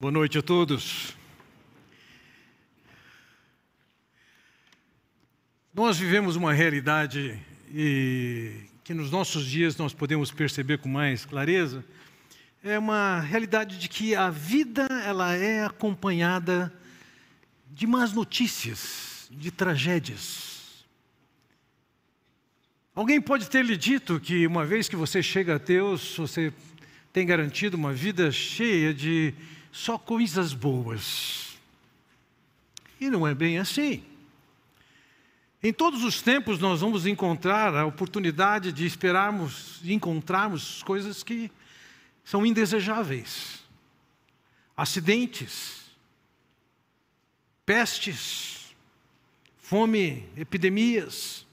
Boa noite a todos. Nós vivemos uma realidade que nos nossos dias nós podemos perceber com mais clareza, é uma realidade de que a vida ela é acompanhada de más notícias, de tragédias. Alguém pode ter lhe dito que uma vez que você chega a Deus, você tem garantido uma vida cheia de só coisas boas. E não é bem assim. Em todos os tempos nós vamos encontrar a oportunidade de esperarmos e encontrarmos coisas que são indesejáveis. Acidentes, pestes, fome, epidemias,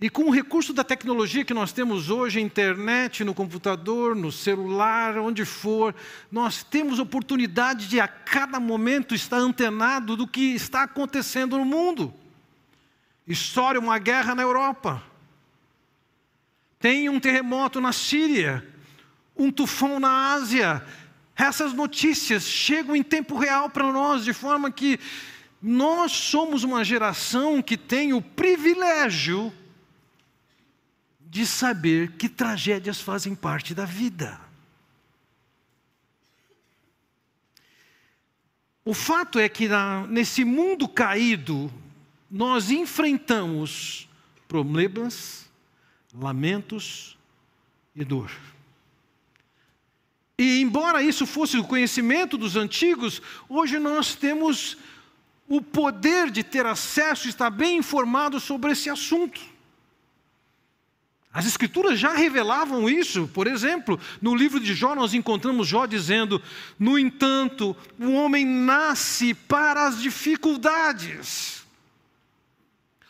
e com o recurso da tecnologia que nós temos hoje, internet, no computador, no celular, onde for, nós temos oportunidade de a cada momento estar antenado do que está acontecendo no mundo. História, uma guerra na Europa. Tem um terremoto na Síria, um tufão na Ásia. Essas notícias chegam em tempo real para nós, de forma que nós somos uma geração que tem o privilégio de saber que tragédias fazem parte da vida. O fato é que na, nesse mundo caído, nós enfrentamos problemas, lamentos e dor. E embora isso fosse o conhecimento dos antigos, hoje nós temos o poder de ter acesso estar bem informado sobre esse assunto. As Escrituras já revelavam isso. Por exemplo, no livro de Jó, nós encontramos Jó dizendo: No entanto, o homem nasce para as dificuldades.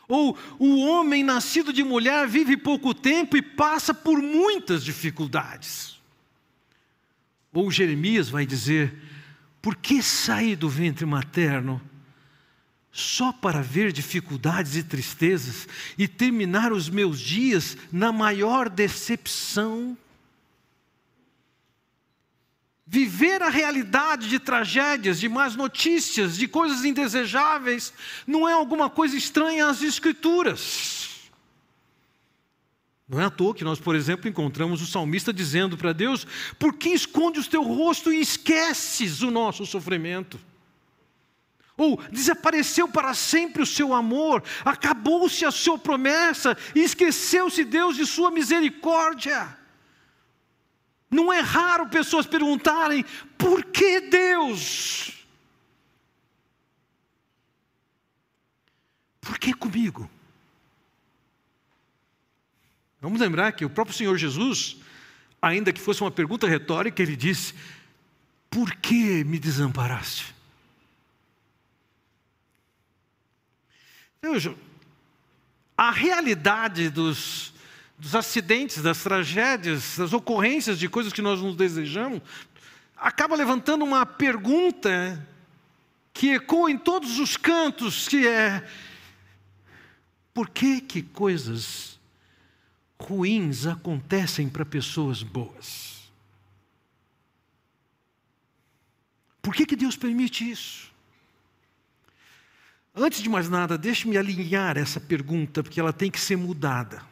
Ou o homem nascido de mulher vive pouco tempo e passa por muitas dificuldades. Ou Jeremias vai dizer: Por que saí do ventre materno só para ver dificuldades e tristezas e terminar os meus dias na maior decepção. Viver a realidade de tragédias, de más notícias, de coisas indesejáveis, não é alguma coisa estranha às Escrituras. Não é à toa que nós, por exemplo, encontramos o salmista dizendo para Deus: Por que escondes o teu rosto e esqueces o nosso sofrimento? Ou desapareceu para sempre o seu amor, acabou-se a sua promessa e esqueceu-se Deus de sua misericórdia. Não é raro pessoas perguntarem: por que Deus? Por que comigo? Vamos lembrar que o próprio Senhor Jesus, ainda que fosse uma pergunta retórica, ele disse: Por que me desamparaste? Veja, a realidade dos, dos acidentes, das tragédias, das ocorrências de coisas que nós nos desejamos, acaba levantando uma pergunta que ecoa em todos os cantos, que é por que que coisas ruins acontecem para pessoas boas? Por que que Deus permite isso? Antes de mais nada, deixe-me alinhar essa pergunta, porque ela tem que ser mudada.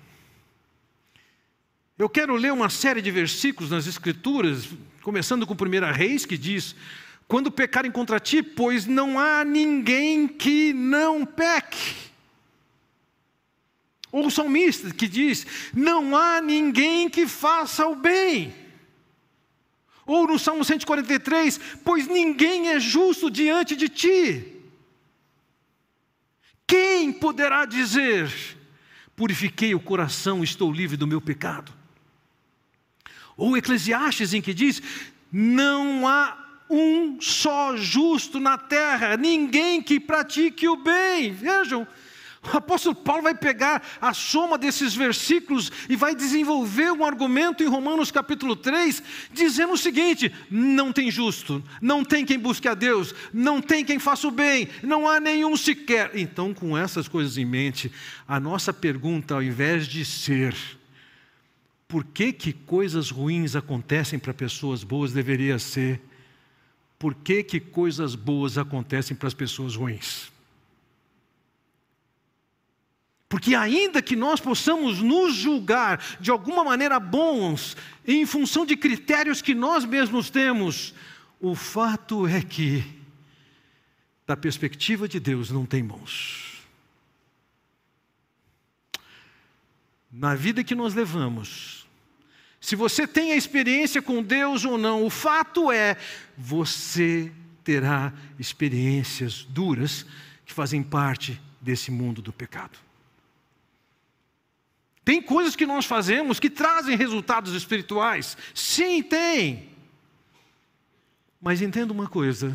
Eu quero ler uma série de versículos nas Escrituras, começando com 1 Reis, que diz: Quando pecarem contra ti, pois não há ninguém que não peque. Ou o salmista que diz: Não há ninguém que faça o bem. Ou no Salmo 143, pois ninguém é justo diante de ti. Quem poderá dizer: Purifiquei o coração, estou livre do meu pecado? Ou Eclesiastes, em que diz: Não há um só justo na terra, ninguém que pratique o bem. Vejam, o apóstolo Paulo vai pegar a soma desses versículos e vai desenvolver um argumento em Romanos capítulo 3, dizendo o seguinte: não tem justo, não tem quem busque a Deus, não tem quem faça o bem, não há nenhum sequer. Então, com essas coisas em mente, a nossa pergunta, ao invés de ser por que, que coisas ruins acontecem para pessoas boas, deveria ser por que, que coisas boas acontecem para as pessoas ruins. Porque, ainda que nós possamos nos julgar de alguma maneira bons, em função de critérios que nós mesmos temos, o fato é que, da perspectiva de Deus, não tem mãos. Na vida que nós levamos, se você tem a experiência com Deus ou não, o fato é, você terá experiências duras que fazem parte desse mundo do pecado. Tem coisas que nós fazemos que trazem resultados espirituais. Sim, tem. Mas entenda uma coisa: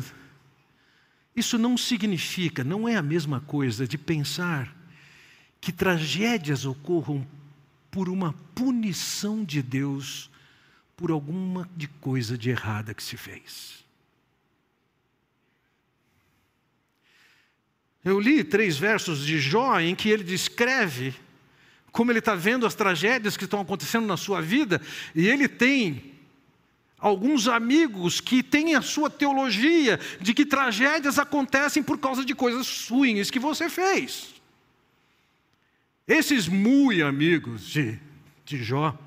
isso não significa, não é a mesma coisa de pensar que tragédias ocorram por uma punição de Deus por alguma de coisa de errada que se fez. Eu li três versos de Jó em que ele descreve como ele está vendo as tragédias que estão acontecendo na sua vida, e ele tem alguns amigos que têm a sua teologia de que tragédias acontecem por causa de coisas ruins que você fez. Esses muito amigos de, de Jó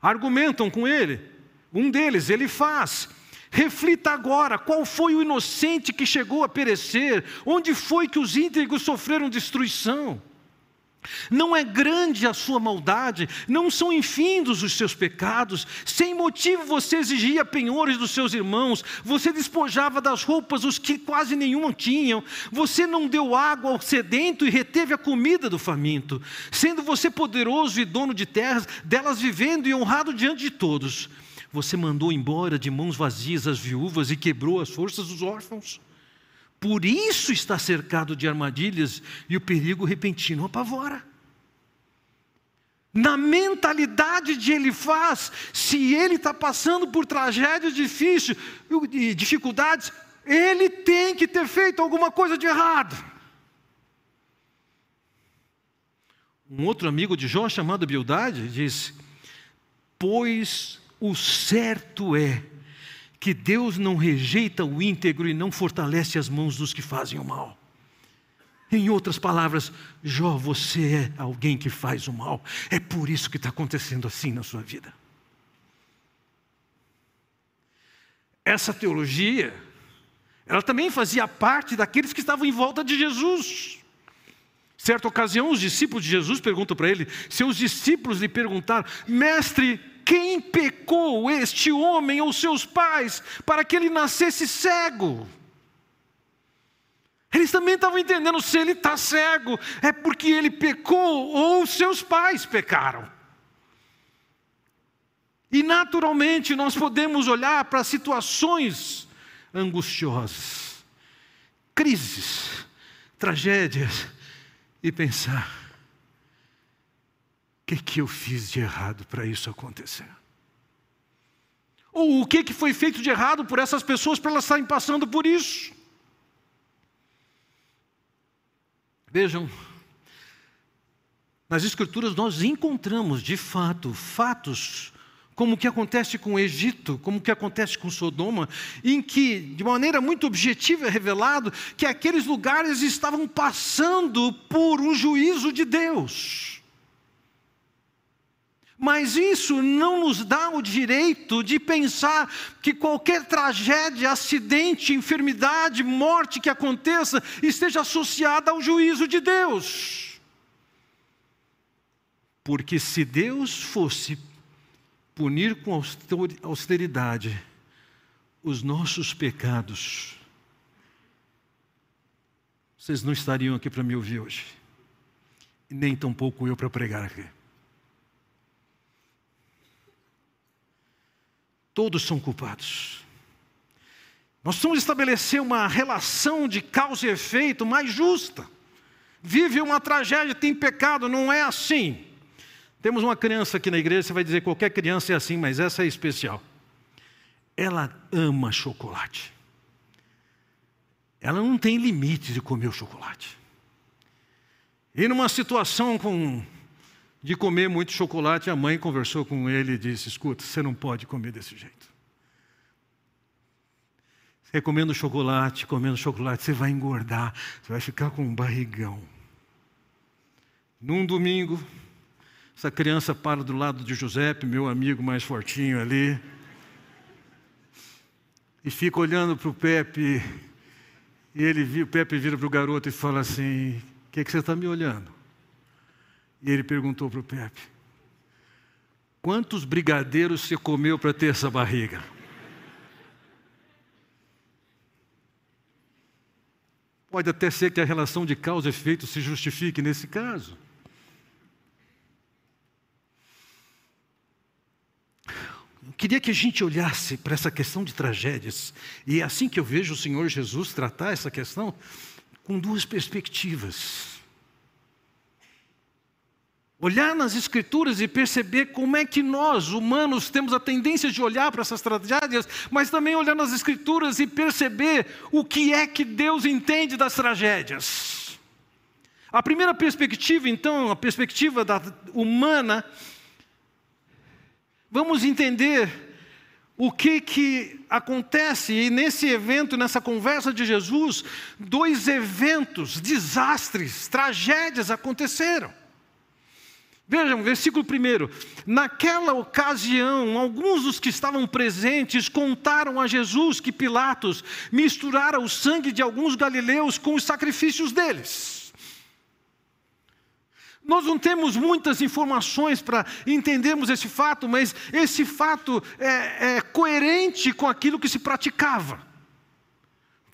argumentam com ele. Um deles, ele faz. Reflita agora qual foi o inocente que chegou a perecer, onde foi que os íntegros sofreram destruição. Não é grande a sua maldade, não são infindos os seus pecados. Sem motivo você exigia penhores dos seus irmãos, você despojava das roupas os que quase nenhuma tinham, você não deu água ao sedento e reteve a comida do faminto, sendo você poderoso e dono de terras, delas vivendo e honrado diante de todos. Você mandou embora de mãos vazias as viúvas e quebrou as forças dos órfãos. Por isso está cercado de armadilhas e o perigo repentino apavora. Na mentalidade de ele faz, se ele está passando por tragédias difíceis e dificuldades, ele tem que ter feito alguma coisa de errado. Um outro amigo de Jó, chamado Bildade, diz: Pois o certo é que Deus não rejeita o íntegro e não fortalece as mãos dos que fazem o mal. Em outras palavras, Jó, você é alguém que faz o mal. É por isso que está acontecendo assim na sua vida. Essa teologia, ela também fazia parte daqueles que estavam em volta de Jesus. Certa ocasião, os discípulos de Jesus perguntam para ele: seus discípulos lhe perguntaram, mestre, quem pecou este homem ou seus pais para que ele nascesse cego? Eles também estavam entendendo: se ele está cego, é porque ele pecou ou seus pais pecaram. E naturalmente nós podemos olhar para situações angustiosas, crises, tragédias, e pensar: que, que eu fiz de errado para isso acontecer? Ou o que, que foi feito de errado por essas pessoas para elas estarem passando por isso? Vejam, nas Escrituras nós encontramos de fato fatos como o que acontece com o Egito, como o que acontece com Sodoma, em que, de maneira muito objetiva, é revelado que aqueles lugares estavam passando por um juízo de Deus. Mas isso não nos dá o direito de pensar que qualquer tragédia, acidente, enfermidade, morte que aconteça esteja associada ao juízo de Deus. Porque se Deus fosse punir com austeridade os nossos pecados, vocês não estariam aqui para me ouvir hoje, nem tampouco eu para pregar aqui. Todos são culpados. Nós precisamos estabelecer uma relação de causa e efeito mais justa. Vive uma tragédia, tem pecado, não é assim. Temos uma criança aqui na igreja, você vai dizer qualquer criança é assim, mas essa é especial. Ela ama chocolate. Ela não tem limite de comer o chocolate. E numa situação com de comer muito chocolate, a mãe conversou com ele e disse: Escuta, você não pode comer desse jeito. Você comendo chocolate, comendo chocolate, você vai engordar, você vai ficar com um barrigão. Num domingo, essa criança para do lado de Giuseppe, meu amigo mais fortinho ali, e fica olhando para o Pepe, e ele, o Pepe vira para o garoto e fala assim: O que, que você está me olhando? E ele perguntou para o Pepe: Quantos brigadeiros você comeu para ter essa barriga? Pode até ser que a relação de causa e efeito se justifique nesse caso. Eu queria que a gente olhasse para essa questão de tragédias, e é assim que eu vejo o Senhor Jesus tratar essa questão, com duas perspectivas olhar nas Escrituras e perceber como é que nós, humanos, temos a tendência de olhar para essas tragédias, mas também olhar nas Escrituras e perceber o que é que Deus entende das tragédias. A primeira perspectiva, então, a perspectiva da humana, vamos entender o que, que acontece, e nesse evento, nessa conversa de Jesus, dois eventos, desastres, tragédias aconteceram. Vejam, versículo 1. Naquela ocasião, alguns dos que estavam presentes contaram a Jesus que Pilatos misturara o sangue de alguns galileus com os sacrifícios deles. Nós não temos muitas informações para entendermos esse fato, mas esse fato é, é coerente com aquilo que se praticava.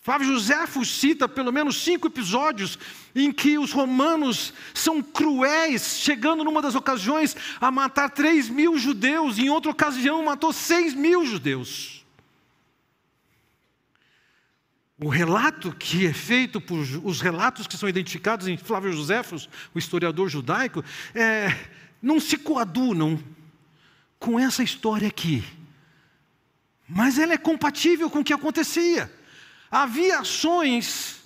Flávio Josefo cita pelo menos cinco episódios em que os romanos são cruéis, chegando numa das ocasiões a matar três mil judeus, em outra ocasião matou seis mil judeus. O relato que é feito por os relatos que são identificados em Flávio Josefo, o historiador judaico, é, não se coadunam com essa história aqui. Mas ela é compatível com o que acontecia. Havia ações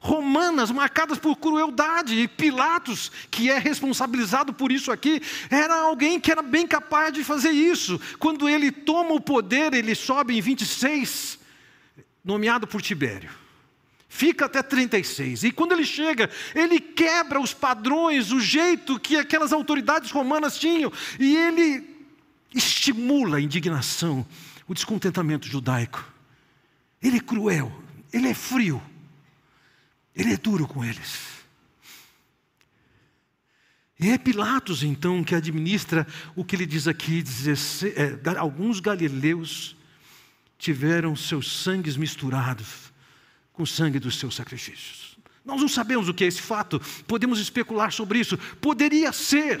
romanas marcadas por crueldade, e Pilatos, que é responsabilizado por isso aqui, era alguém que era bem capaz de fazer isso. Quando ele toma o poder, ele sobe em 26, nomeado por Tibério. Fica até 36. E quando ele chega, ele quebra os padrões, o jeito que aquelas autoridades romanas tinham, e ele estimula a indignação, o descontentamento judaico. Ele é cruel, ele é frio, ele é duro com eles. E é Pilatos, então, que administra o que ele diz aqui: 16, é, alguns galileus tiveram seus sangues misturados com o sangue dos seus sacrifícios. Nós não sabemos o que é esse fato, podemos especular sobre isso. Poderia ser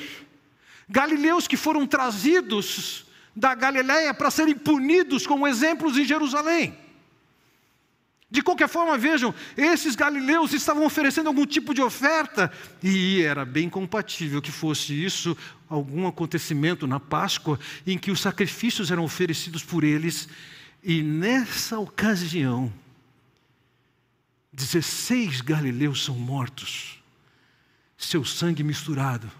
galileus que foram trazidos da Galiléia para serem punidos como exemplos em Jerusalém. De qualquer forma, vejam, esses galileus estavam oferecendo algum tipo de oferta, e era bem compatível que fosse isso algum acontecimento na Páscoa em que os sacrifícios eram oferecidos por eles, e nessa ocasião, 16 galileus são mortos, seu sangue misturado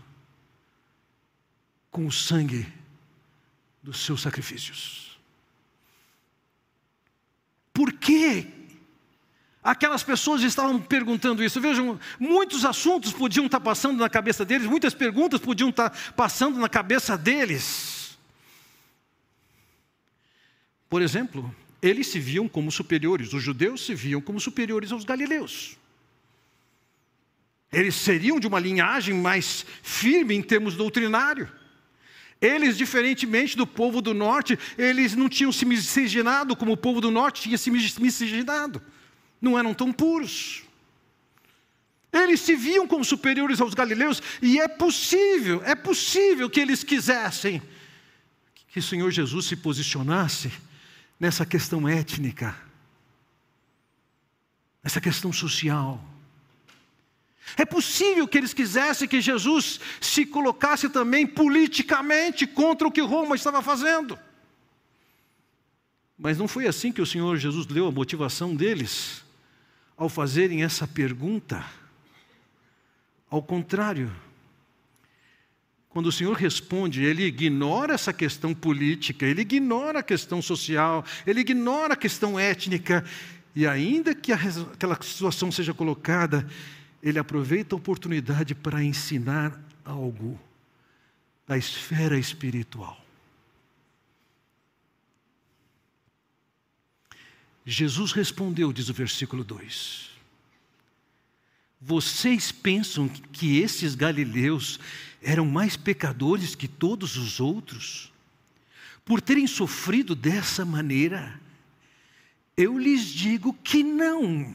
com o sangue dos seus sacrifícios. Por que Aquelas pessoas estavam perguntando isso. Vejam, muitos assuntos podiam estar passando na cabeça deles, muitas perguntas podiam estar passando na cabeça deles. Por exemplo, eles se viam como superiores, os judeus se viam como superiores aos galileus. Eles seriam de uma linhagem mais firme em termos doutrinário. Eles, diferentemente do povo do norte, eles não tinham se miscigenado como o povo do norte tinha se miscigenado não eram tão puros. Eles se viam como superiores aos galileus, e é possível, é possível que eles quisessem que o Senhor Jesus se posicionasse nessa questão étnica, nessa questão social. É possível que eles quisessem que Jesus se colocasse também politicamente contra o que Roma estava fazendo. Mas não foi assim que o Senhor Jesus leu a motivação deles ao fazerem essa pergunta. Ao contrário, quando o Senhor responde, ele ignora essa questão política, ele ignora a questão social, ele ignora a questão étnica, e ainda que aquela situação seja colocada, ele aproveita a oportunidade para ensinar algo da esfera espiritual. Jesus respondeu, diz o versículo 2: Vocês pensam que esses galileus eram mais pecadores que todos os outros? Por terem sofrido dessa maneira? Eu lhes digo que não.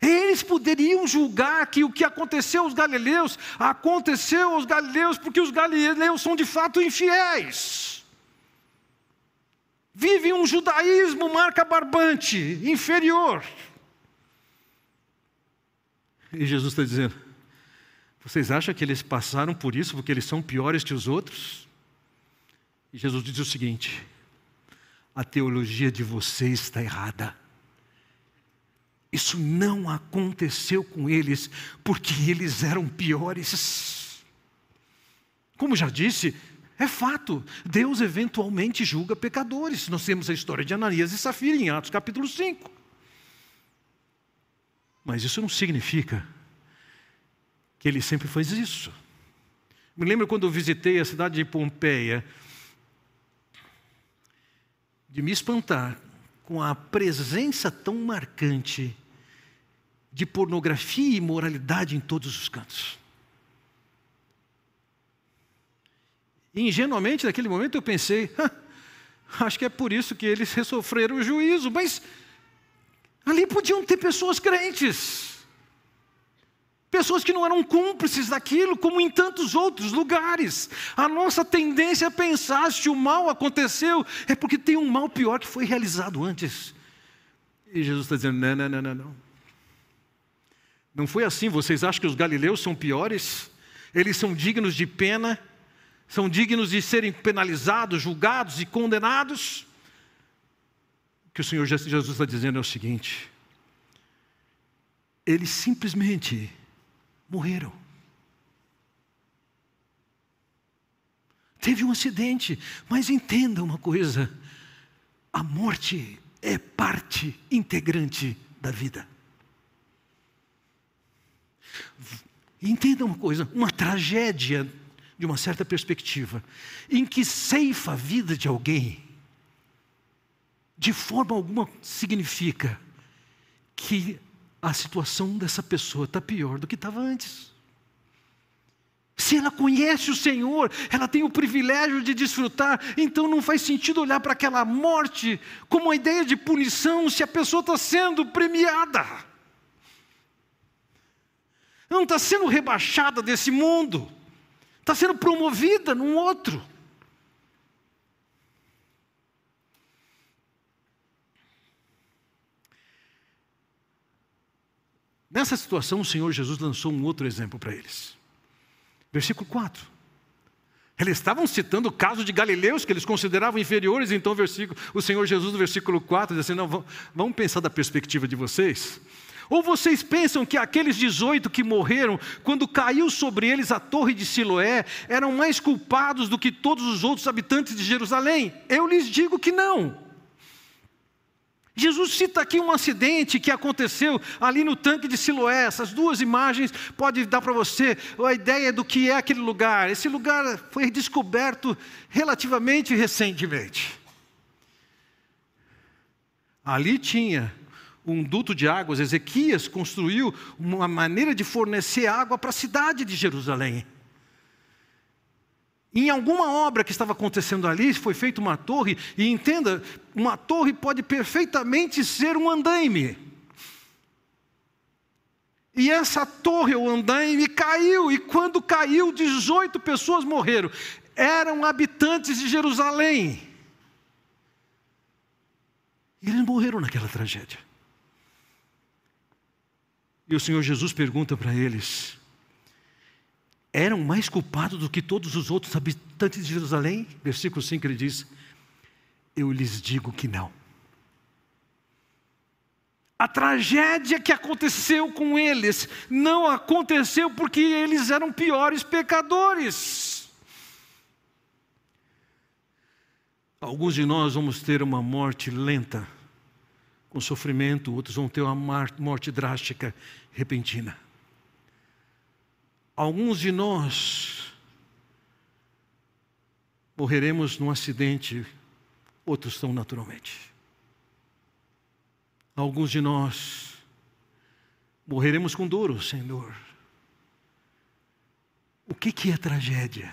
Eles poderiam julgar que o que aconteceu aos galileus aconteceu aos galileus porque os galileus são de fato infiéis. Vivem um judaísmo marca barbante, inferior. E Jesus está dizendo: vocês acham que eles passaram por isso porque eles são piores que os outros? E Jesus diz o seguinte: a teologia de vocês está errada. Isso não aconteceu com eles porque eles eram piores. Como já disse, é fato, Deus eventualmente julga pecadores. Nós temos a história de Ananias e Safira em Atos capítulo 5. Mas isso não significa que ele sempre faz isso. Me lembro quando eu visitei a cidade de Pompeia, de me espantar com a presença tão marcante de pornografia e imoralidade em todos os cantos. E, ingenuamente, naquele momento, eu pensei: acho que é por isso que eles sofreram o juízo, mas ali podiam ter pessoas crentes. Pessoas que não eram cúmplices daquilo, como em tantos outros lugares. A nossa tendência é pensar: se o mal aconteceu, é porque tem um mal pior que foi realizado antes. E Jesus está dizendo: não, não, não, não, não. Não foi assim. Vocês acham que os galileus são piores? Eles são dignos de pena? São dignos de serem penalizados, julgados e condenados? O que o Senhor Jesus está dizendo é o seguinte: eles simplesmente morreram. Teve um acidente, mas entenda uma coisa: a morte é parte integrante da vida. Entenda uma coisa: uma tragédia, de uma certa perspectiva, em que ceifa a vida de alguém, de forma alguma significa que a situação dessa pessoa está pior do que estava antes. Se ela conhece o Senhor, ela tem o privilégio de desfrutar, então não faz sentido olhar para aquela morte como uma ideia de punição se a pessoa está sendo premiada. Não está sendo rebaixada desse mundo, está sendo promovida num outro. Nessa situação, o Senhor Jesus lançou um outro exemplo para eles. Versículo 4. Eles estavam citando o caso de galileus que eles consideravam inferiores, então versículo, o Senhor Jesus, no versículo 4, diz assim: não, vamos pensar da perspectiva de vocês. Ou vocês pensam que aqueles 18 que morreram, quando caiu sobre eles a torre de Siloé, eram mais culpados do que todos os outros habitantes de Jerusalém? Eu lhes digo que não. Jesus cita aqui um acidente que aconteceu ali no tanque de Siloé. Essas duas imagens podem dar para você a ideia do que é aquele lugar. Esse lugar foi descoberto relativamente recentemente. Ali tinha um duto de águas. Ezequias construiu uma maneira de fornecer água para a cidade de Jerusalém. Em alguma obra que estava acontecendo ali, foi feita uma torre, e entenda, uma torre pode perfeitamente ser um andaime. E essa torre, o andaime, caiu, e quando caiu, 18 pessoas morreram. Eram habitantes de Jerusalém. E eles morreram naquela tragédia. E o Senhor Jesus pergunta para eles: eram mais culpados do que todos os outros habitantes de Jerusalém? Versículo 5 ele diz: Eu lhes digo que não. A tragédia que aconteceu com eles não aconteceu porque eles eram piores pecadores. Alguns de nós vamos ter uma morte lenta, com sofrimento, outros vão ter uma morte drástica, repentina. Alguns de nós morreremos num acidente, outros tão naturalmente. Alguns de nós morreremos com dor, sem dor. O que, que é tragédia?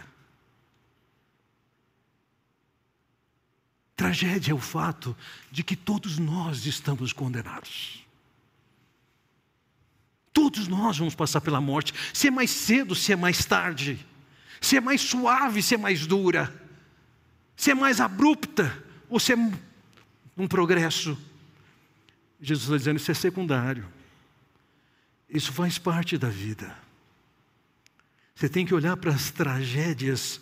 Tragédia é o fato de que todos nós estamos condenados. Todos nós vamos passar pela morte, se é mais cedo, se é mais tarde, se é mais suave, se é mais dura, se é mais abrupta ou se é um progresso. Jesus está dizendo: isso é secundário. Isso faz parte da vida. Você tem que olhar para as tragédias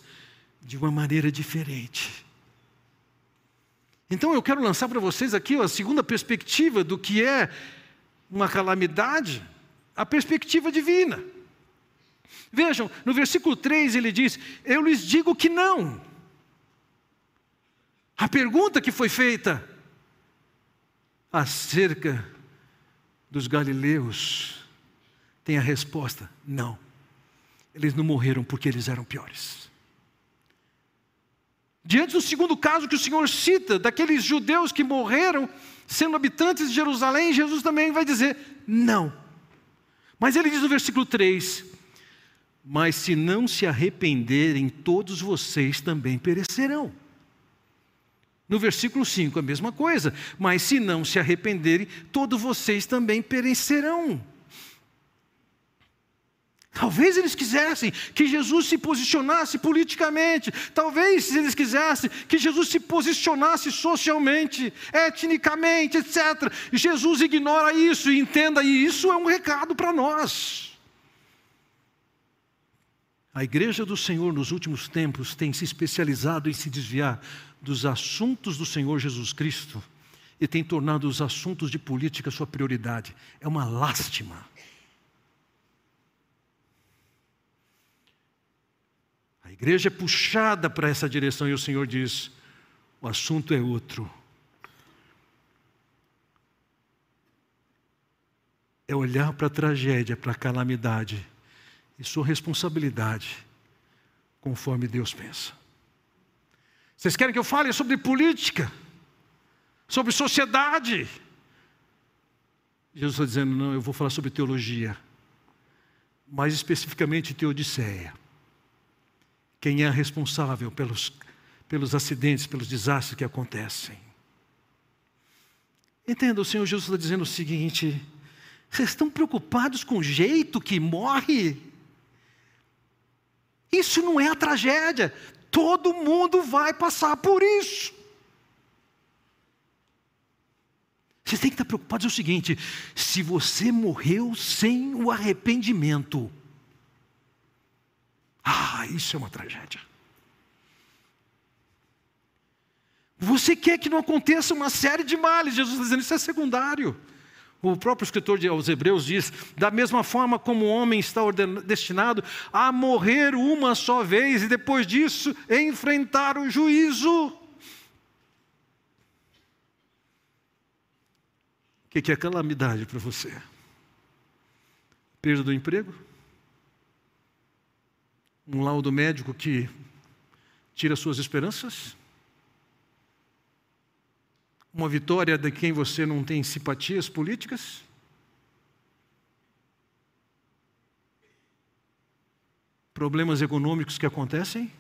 de uma maneira diferente. Então eu quero lançar para vocês aqui a segunda perspectiva do que é uma calamidade, a perspectiva divina. Vejam, no versículo 3 ele diz: Eu lhes digo que não. A pergunta que foi feita, acerca dos galileus tem a resposta: não. Eles não morreram porque eles eram piores. Diante do segundo caso que o Senhor cita, daqueles judeus que morreram sendo habitantes de Jerusalém, Jesus também vai dizer: não. Mas ele diz no versículo 3: Mas se não se arrependerem, todos vocês também perecerão. No versículo 5, a mesma coisa. Mas se não se arrependerem, todos vocês também perecerão. Talvez eles quisessem que Jesus se posicionasse politicamente. Talvez eles quisessem que Jesus se posicionasse socialmente, etnicamente, etc. E Jesus ignora isso e entenda, e isso é um recado para nós. A igreja do Senhor nos últimos tempos tem se especializado em se desviar dos assuntos do Senhor Jesus Cristo e tem tornado os assuntos de política sua prioridade. É uma lástima. Igreja é puxada para essa direção e o Senhor diz: o assunto é outro. É olhar para a tragédia, para a calamidade e sua responsabilidade, conforme Deus pensa. Vocês querem que eu fale sobre política? Sobre sociedade? Jesus está dizendo: não, eu vou falar sobre teologia. Mais especificamente teodiceia. Quem é responsável pelos, pelos acidentes, pelos desastres que acontecem? Entenda, o Senhor Jesus está dizendo o seguinte: vocês estão preocupados com o jeito que morre? Isso não é a tragédia. Todo mundo vai passar por isso. Vocês têm que estar preocupados é o seguinte: se você morreu sem o arrependimento, ah, isso é uma tragédia. Você quer que não aconteça uma série de males, Jesus está dizendo, isso é secundário. O próprio escritor aos Hebreus diz: da mesma forma como o homem está destinado a morrer uma só vez e depois disso enfrentar o juízo. O que é calamidade para você? Perda do emprego? Um laudo médico que tira suas esperanças? Uma vitória de quem você não tem simpatias políticas? Problemas econômicos que acontecem?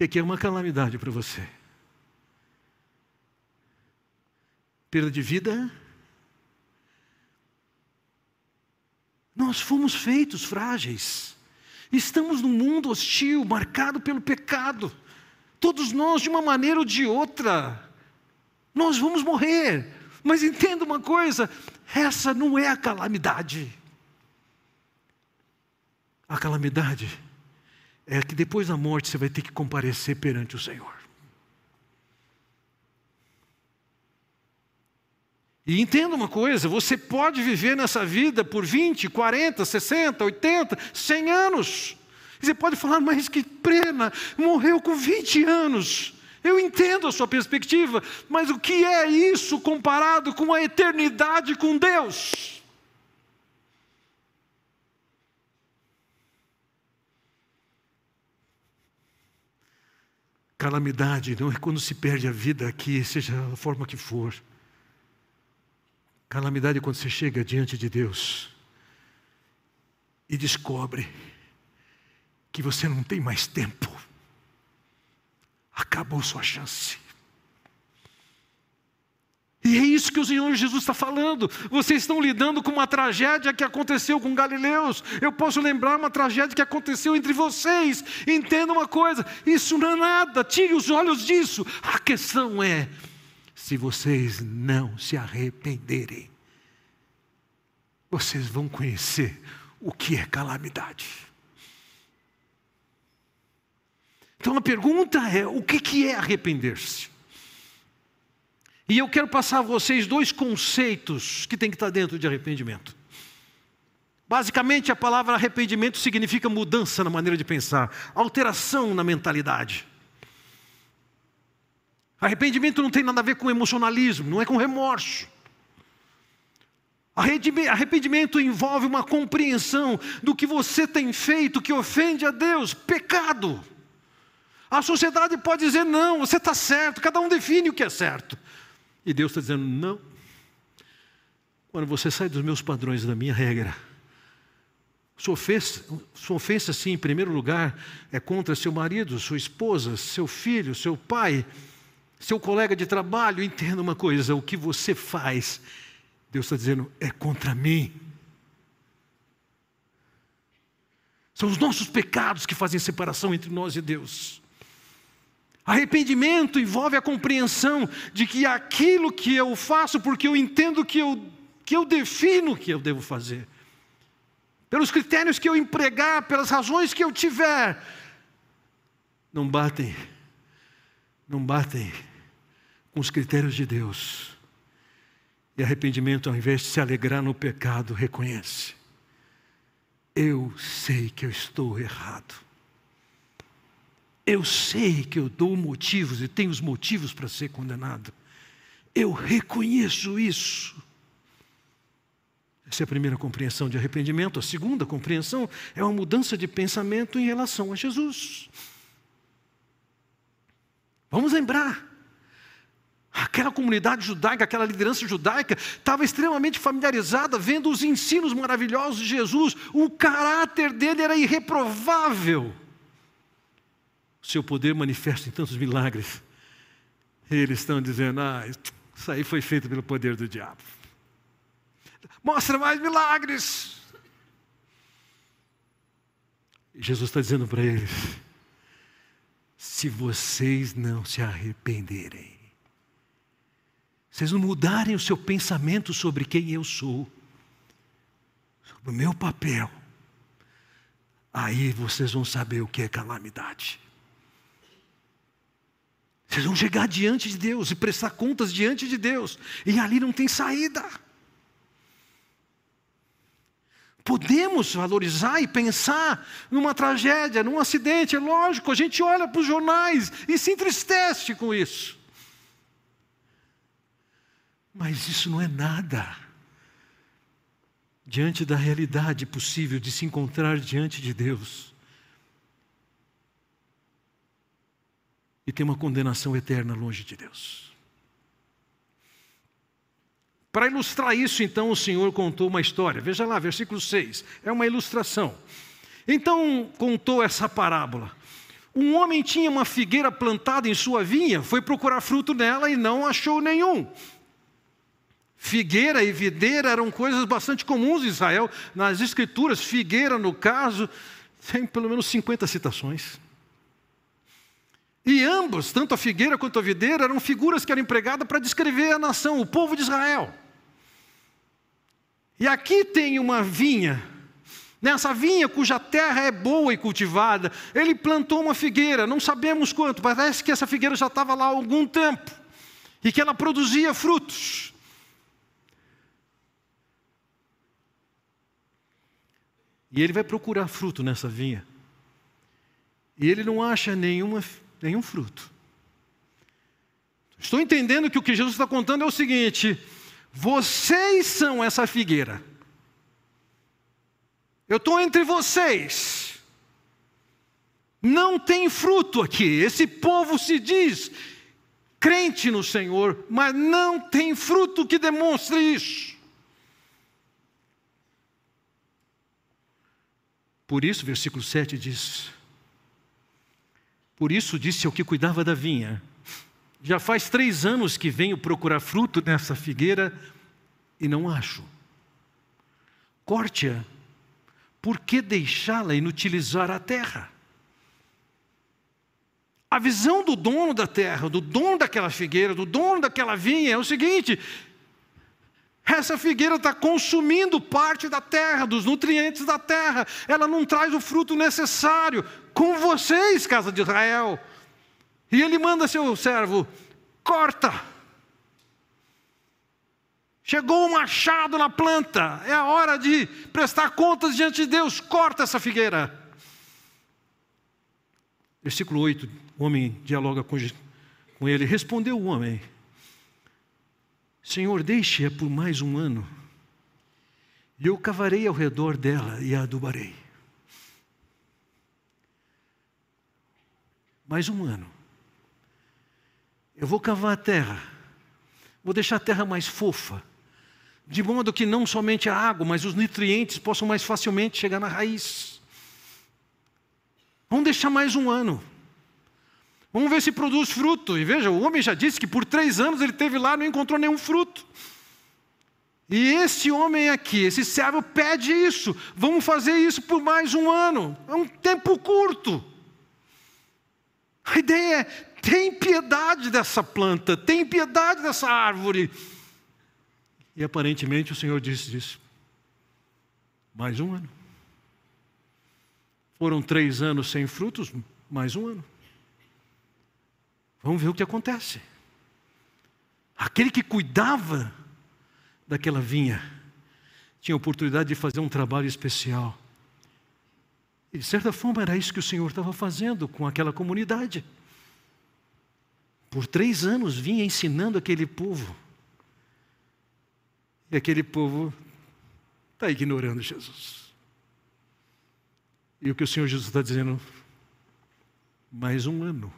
O que é uma calamidade para você? Perda de vida? Nós fomos feitos frágeis. Estamos num mundo hostil, marcado pelo pecado. Todos nós, de uma maneira ou de outra, nós vamos morrer. Mas entenda uma coisa: essa não é a calamidade. A calamidade é que depois da morte você vai ter que comparecer perante o Senhor. E entenda uma coisa: você pode viver nessa vida por 20, 40, 60, 80, 100 anos. Você pode falar, mas que pena, morreu com 20 anos. Eu entendo a sua perspectiva, mas o que é isso comparado com a eternidade com Deus? Calamidade não é quando se perde a vida aqui, seja a forma que for. Calamidade é quando você chega diante de Deus e descobre que você não tem mais tempo. Acabou sua chance. E é isso que o Senhor Jesus está falando. Vocês estão lidando com uma tragédia que aconteceu com Galileus. Eu posso lembrar uma tragédia que aconteceu entre vocês. Entenda uma coisa: isso não é nada. Tire os olhos disso. A questão é: se vocês não se arrependerem, vocês vão conhecer o que é calamidade. Então a pergunta é: o que é arrepender-se? E eu quero passar a vocês dois conceitos que tem que estar dentro de arrependimento. Basicamente, a palavra arrependimento significa mudança na maneira de pensar, alteração na mentalidade. Arrependimento não tem nada a ver com emocionalismo, não é com remorso. Arrependimento envolve uma compreensão do que você tem feito que ofende a Deus, pecado. A sociedade pode dizer não, você está certo, cada um define o que é certo. E Deus está dizendo: não. Quando você sai dos meus padrões, da minha regra, sua ofensa, sua ofensa, sim, em primeiro lugar, é contra seu marido, sua esposa, seu filho, seu pai, seu colega de trabalho. Entenda uma coisa: o que você faz, Deus está dizendo, é contra mim. São os nossos pecados que fazem separação entre nós e Deus. Arrependimento envolve a compreensão de que aquilo que eu faço, porque eu entendo que eu, que eu defino o que eu devo fazer, pelos critérios que eu empregar, pelas razões que eu tiver, não batem, não batem com os critérios de Deus. E arrependimento, ao invés de se alegrar no pecado, reconhece: eu sei que eu estou errado. Eu sei que eu dou motivos e tenho os motivos para ser condenado. Eu reconheço isso. Essa é a primeira compreensão de arrependimento. A segunda compreensão é uma mudança de pensamento em relação a Jesus. Vamos lembrar. Aquela comunidade judaica, aquela liderança judaica, estava extremamente familiarizada, vendo os ensinos maravilhosos de Jesus. O caráter dele era irreprovável seu poder manifesta em tantos milagres. E eles estão dizendo: ah, isso aí foi feito pelo poder do diabo. Mostra mais milagres. E Jesus está dizendo para eles: se vocês não se arrependerem, vocês não mudarem o seu pensamento sobre quem eu sou, sobre o meu papel, aí vocês vão saber o que é calamidade. Vocês vão chegar diante de Deus e prestar contas diante de Deus, e ali não tem saída. Podemos valorizar e pensar numa tragédia, num acidente, é lógico, a gente olha para os jornais e se entristece com isso. Mas isso não é nada diante da realidade possível de se encontrar diante de Deus. e tem uma condenação eterna longe de Deus. Para ilustrar isso, então, o Senhor contou uma história. Veja lá, versículo 6. É uma ilustração. Então, contou essa parábola. Um homem tinha uma figueira plantada em sua vinha, foi procurar fruto nela e não achou nenhum. Figueira e videira eram coisas bastante comuns em Israel. Nas Escrituras, figueira, no caso, tem pelo menos 50 citações. E ambos, tanto a figueira quanto a videira, eram figuras que eram empregadas para descrever a nação, o povo de Israel. E aqui tem uma vinha, nessa vinha cuja terra é boa e cultivada, ele plantou uma figueira, não sabemos quanto, parece que essa figueira já estava lá há algum tempo, e que ela produzia frutos. E ele vai procurar fruto nessa vinha. E ele não acha nenhuma, nenhum fruto. Estou entendendo que o que Jesus está contando é o seguinte: vocês são essa figueira. Eu estou entre vocês. Não tem fruto aqui. Esse povo se diz crente no Senhor, mas não tem fruto que demonstre isso. Por isso, versículo 7 diz: Por isso disse ao que cuidava da vinha: Já faz três anos que venho procurar fruto nessa figueira e não acho. Corte-a, por que deixá-la inutilizar a terra? A visão do dono da terra, do dono daquela figueira, do dono daquela vinha é o seguinte: essa figueira está consumindo parte da terra, dos nutrientes da terra. Ela não traz o fruto necessário. Com vocês, casa de Israel. E ele manda seu servo: corta. Chegou o machado na planta. É a hora de prestar contas diante de Deus. Corta essa figueira. Versículo 8. O homem dialoga com ele. Respondeu o homem. Senhor, deixe-a por mais um ano, e eu cavarei ao redor dela e a adubarei. Mais um ano. Eu vou cavar a terra, vou deixar a terra mais fofa, de modo que não somente a água, mas os nutrientes possam mais facilmente chegar na raiz. Vamos deixar mais um ano. Vamos ver se produz fruto. E veja, o homem já disse que por três anos ele teve lá e não encontrou nenhum fruto. E esse homem aqui, esse servo, pede isso. Vamos fazer isso por mais um ano. É um tempo curto. A ideia é: tem piedade dessa planta, tem piedade dessa árvore. E aparentemente o Senhor disse isso. Mais um ano. Foram três anos sem frutos, mais um ano. Vamos ver o que acontece. Aquele que cuidava daquela vinha tinha a oportunidade de fazer um trabalho especial. E de certa forma era isso que o Senhor estava fazendo com aquela comunidade. Por três anos vinha ensinando aquele povo. E aquele povo está ignorando Jesus. E o que o Senhor Jesus está dizendo? Mais um ano.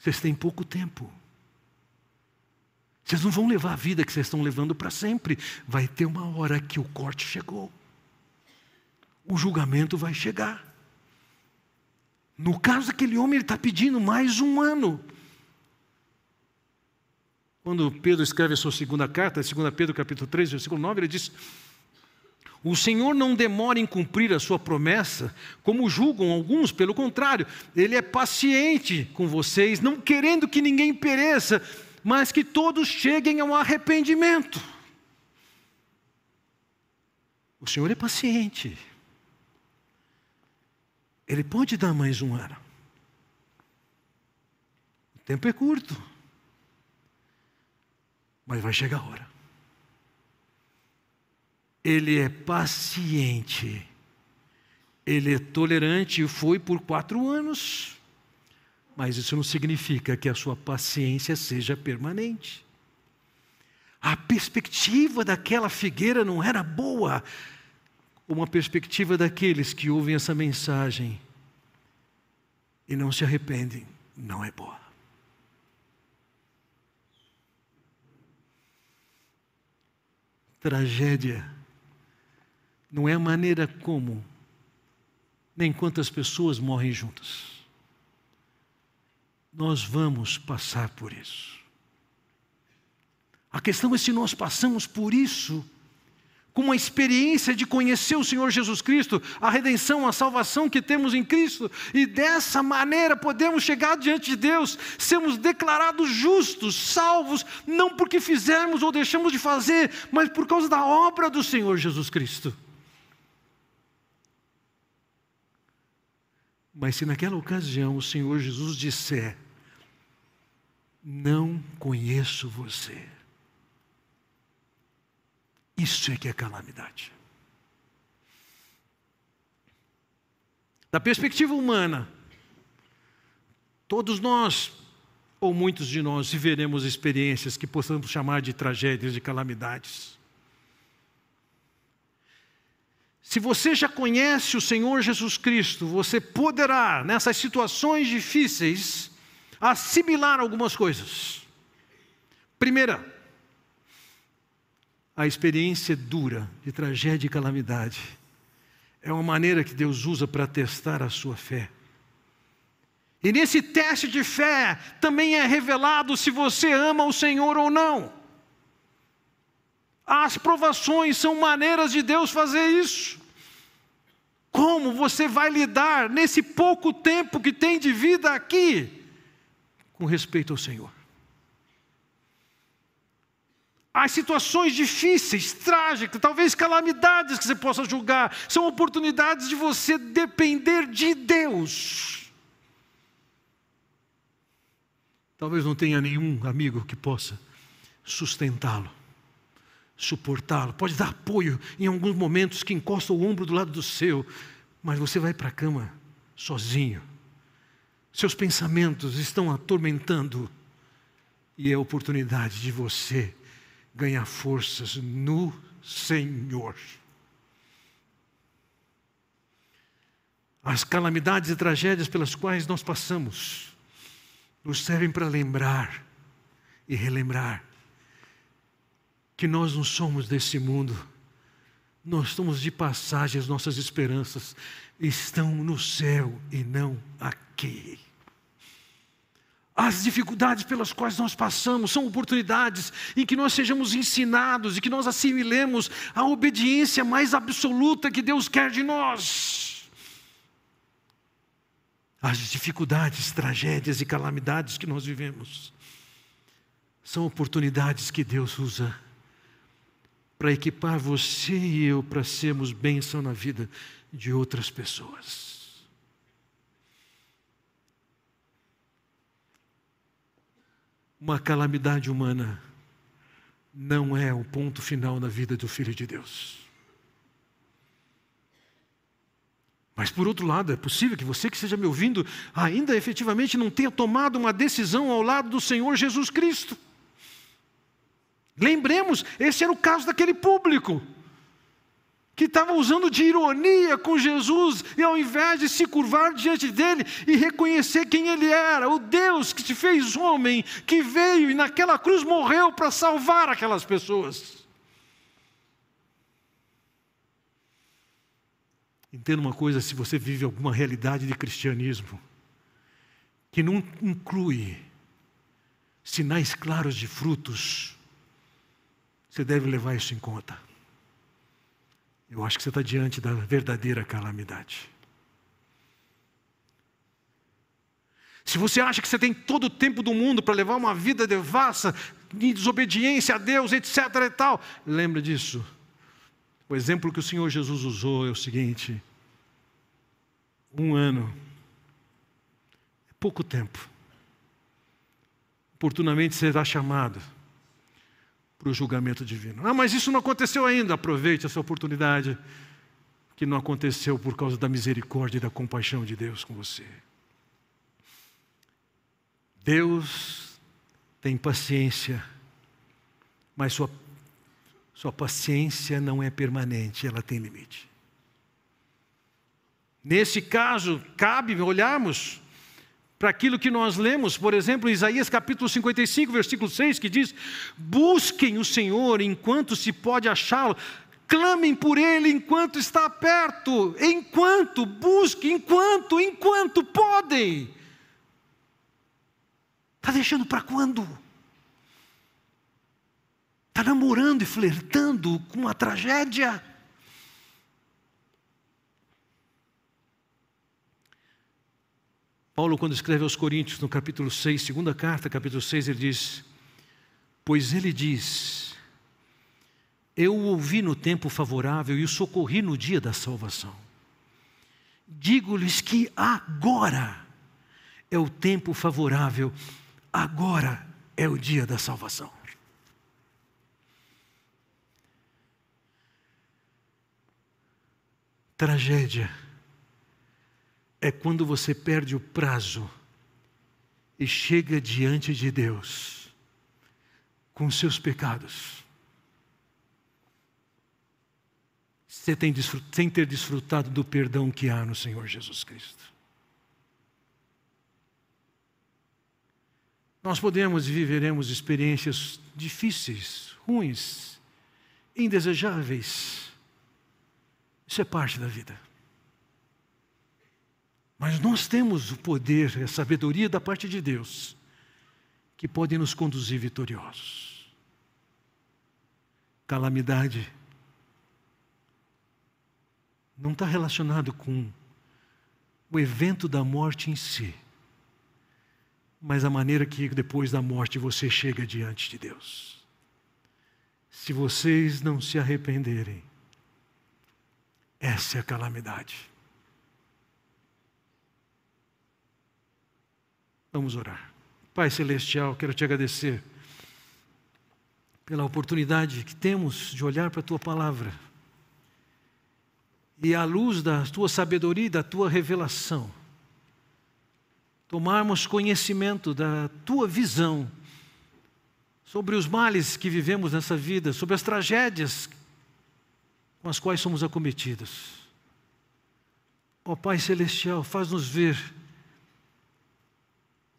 Vocês têm pouco tempo. Vocês não vão levar a vida que vocês estão levando para sempre. Vai ter uma hora que o corte chegou. O julgamento vai chegar. No caso daquele homem, ele está pedindo mais um ano. Quando Pedro escreve a sua segunda carta, 2 Pedro capítulo 3, versículo 9, ele diz: o Senhor não demora em cumprir a sua promessa, como julgam alguns, pelo contrário, Ele é paciente com vocês, não querendo que ninguém pereça, mas que todos cheguem ao arrependimento. O Senhor é paciente. Ele pode dar mais um ano. O tempo é curto, mas vai chegar a hora. Ele é paciente, ele é tolerante e foi por quatro anos. Mas isso não significa que a sua paciência seja permanente. A perspectiva daquela figueira não era boa, como a perspectiva daqueles que ouvem essa mensagem e não se arrependem, não é boa. Tragédia não é a maneira como, nem quantas pessoas morrem juntas. Nós vamos passar por isso. A questão é se nós passamos por isso com uma experiência de conhecer o Senhor Jesus Cristo, a redenção, a salvação que temos em Cristo, e dessa maneira podemos chegar diante de Deus, sermos declarados justos, salvos, não porque fizemos ou deixamos de fazer, mas por causa da obra do Senhor Jesus Cristo. Mas se naquela ocasião o Senhor Jesus disser: Não conheço você, isso é que é calamidade. Da perspectiva humana, todos nós, ou muitos de nós, viveremos experiências que possamos chamar de tragédias, de calamidades. Se você já conhece o Senhor Jesus Cristo, você poderá, nessas situações difíceis, assimilar algumas coisas. Primeira, a experiência dura de tragédia e calamidade é uma maneira que Deus usa para testar a sua fé. E nesse teste de fé também é revelado se você ama o Senhor ou não. As provações são maneiras de Deus fazer isso. Como você vai lidar nesse pouco tempo que tem de vida aqui com respeito ao Senhor? As situações difíceis, trágicas, talvez calamidades que você possa julgar, são oportunidades de você depender de Deus. Talvez não tenha nenhum amigo que possa sustentá-lo, suportá-lo, pode dar apoio em alguns momentos que encosta o ombro do lado do seu, mas você vai para a cama sozinho. Seus pensamentos estão atormentando e é a oportunidade de você ganhar forças no Senhor. As calamidades e tragédias pelas quais nós passamos nos servem para lembrar e relembrar que nós não somos desse mundo, nós estamos de passagem, as nossas esperanças estão no céu e não aqui. As dificuldades pelas quais nós passamos são oportunidades em que nós sejamos ensinados e que nós assimilemos a obediência mais absoluta que Deus quer de nós. As dificuldades, tragédias e calamidades que nós vivemos são oportunidades que Deus usa para equipar você e eu para sermos bênção na vida de outras pessoas. uma calamidade humana não é o ponto final na vida do Filho de Deus. Mas, por outro lado, é possível que você que esteja me ouvindo ainda efetivamente não tenha tomado uma decisão ao lado do Senhor Jesus Cristo. Lembremos, esse era o caso daquele público que estava usando de ironia com Jesus, e ao invés de se curvar diante dele e reconhecer quem ele era, o Deus que te fez homem, que veio e naquela cruz morreu para salvar aquelas pessoas. Entenda uma coisa: se você vive alguma realidade de cristianismo que não inclui sinais claros de frutos, você deve levar isso em conta. Eu acho que você está diante da verdadeira calamidade. Se você acha que você tem todo o tempo do mundo para levar uma vida devassa, de desobediência a Deus, etc. e tal, lembra disso. O exemplo que o Senhor Jesus usou é o seguinte: um ano, é pouco tempo. Oportunamente será chamado para o julgamento divino. Ah, mas isso não aconteceu ainda. Aproveite essa oportunidade que não aconteceu por causa da misericórdia e da compaixão de Deus com você. Deus tem paciência, mas sua, sua paciência não é permanente, ela tem limite. Nesse caso, cabe olharmos para aquilo que nós lemos, por exemplo, em Isaías capítulo 55, versículo 6, que diz: Busquem o Senhor enquanto se pode achá-lo, clamem por Ele enquanto está perto, enquanto, busquem, enquanto, enquanto podem. Está deixando para quando? Está namorando e flertando com uma tragédia? Paulo, quando escreve aos Coríntios, no capítulo 6, segunda carta, capítulo 6, ele diz: Pois ele diz, Eu o ouvi no tempo favorável e o socorri no dia da salvação. Digo-lhes que agora é o tempo favorável, agora é o dia da salvação. Tragédia é quando você perde o prazo e chega diante de Deus com seus pecados. sem ter desfrutado do perdão que há no Senhor Jesus Cristo. Nós podemos e viveremos experiências difíceis, ruins, indesejáveis. Isso é parte da vida. Mas nós temos o poder, a sabedoria da parte de Deus, que pode nos conduzir vitoriosos. Calamidade não está relacionado com o evento da morte em si, mas a maneira que depois da morte você chega diante de Deus. Se vocês não se arrependerem, essa é a calamidade. Vamos orar. Pai Celestial, quero te agradecer pela oportunidade que temos de olhar para a tua palavra e, à luz da tua sabedoria e da tua revelação, tomarmos conhecimento da tua visão sobre os males que vivemos nessa vida, sobre as tragédias com as quais somos acometidos. Ó Pai Celestial, faz-nos ver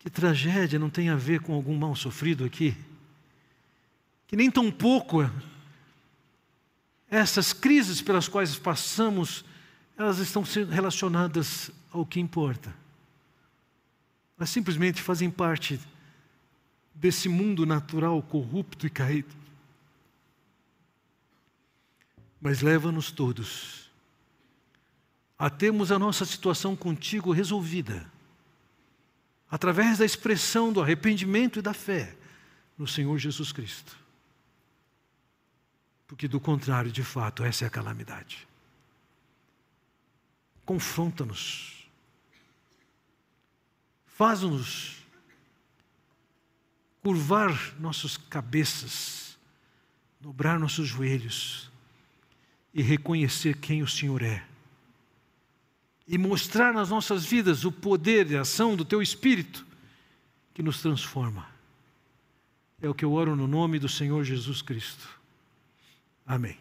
que tragédia não tem a ver com algum mal sofrido aqui. Que nem tão pouco essas crises pelas quais passamos, elas estão relacionadas ao que importa. Elas simplesmente fazem parte desse mundo natural corrupto e caído. Mas leva-nos todos a termos a nossa situação contigo resolvida através da expressão do arrependimento e da fé no Senhor Jesus Cristo. Porque do contrário, de fato, essa é a calamidade. Confronta-nos. Faz-nos curvar nossas cabeças, dobrar nossos joelhos e reconhecer quem o Senhor é e mostrar nas nossas vidas o poder e a ação do Teu Espírito que nos transforma. É o que eu oro no nome do Senhor Jesus Cristo. Amém.